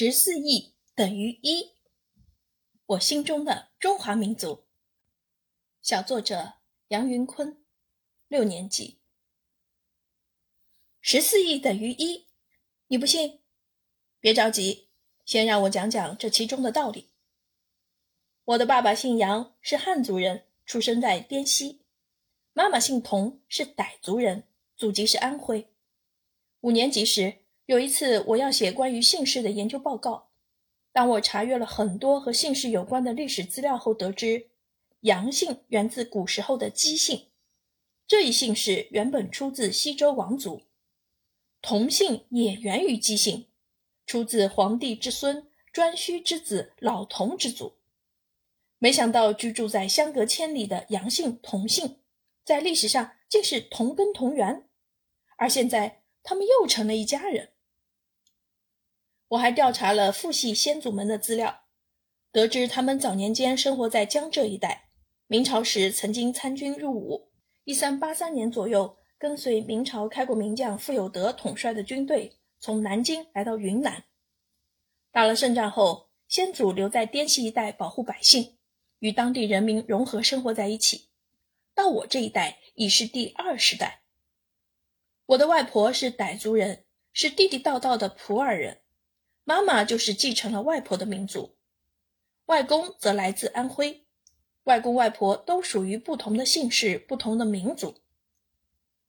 十四亿等于一，我心中的中华民族。小作者杨云坤，六年级。十四亿等于一，你不信？别着急，先让我讲讲这其中的道理。我的爸爸姓杨，是汉族人，出生在滇西；妈妈姓童，是傣族人，祖籍是安徽。五年级时。有一次，我要写关于姓氏的研究报告。当我查阅了很多和姓氏有关的历史资料后，得知杨姓源自古时候的姬姓，这一姓氏原本出自西周王族；同姓也源于姬姓，出自黄帝之孙颛顼之子老同之祖。没想到居住在相隔千里的杨姓同姓，在历史上竟是同根同源，而现在他们又成了一家人。我还调查了父系先祖们的资料，得知他们早年间生活在江浙一带，明朝时曾经参军入伍。一三八三年左右，跟随明朝开国名将傅有德统帅的军队从南京来到云南。打了胜仗后，先祖留在滇西一带保护百姓，与当地人民融合生活在一起。到我这一代已是第二十代。我的外婆是傣族人，是地地道道的普洱人。妈妈就是继承了外婆的民族，外公则来自安徽，外公外婆都属于不同的姓氏、不同的民族。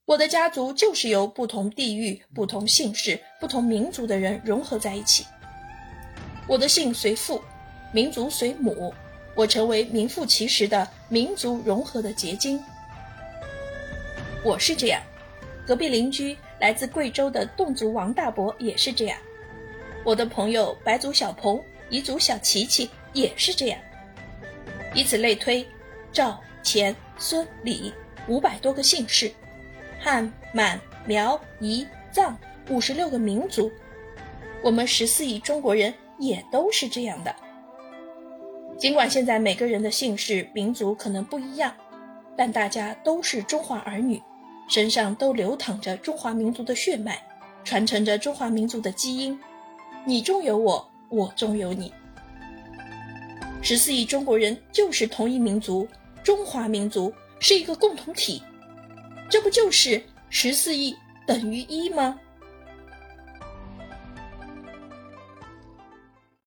我的家族就是由不同地域、不同姓氏、不同民族的人融合在一起。我的姓随父，民族随母，我成为名副其实的民族融合的结晶。我是这样，隔壁邻居来自贵州的侗族王大伯也是这样。我的朋友白族小鹏、彝族小琪琪也是这样，以此类推，赵、钱、孙、李五百多个姓氏，汉、满、苗、彝、藏五十六个民族，我们十四亿中国人也都是这样的。尽管现在每个人的姓氏、民族可能不一样，但大家都是中华儿女，身上都流淌着中华民族的血脉，传承着中华民族的基因。你中有我，我中有你。十四亿中国人就是同一民族，中华民族是一个共同体，这不就是十四亿等于一吗？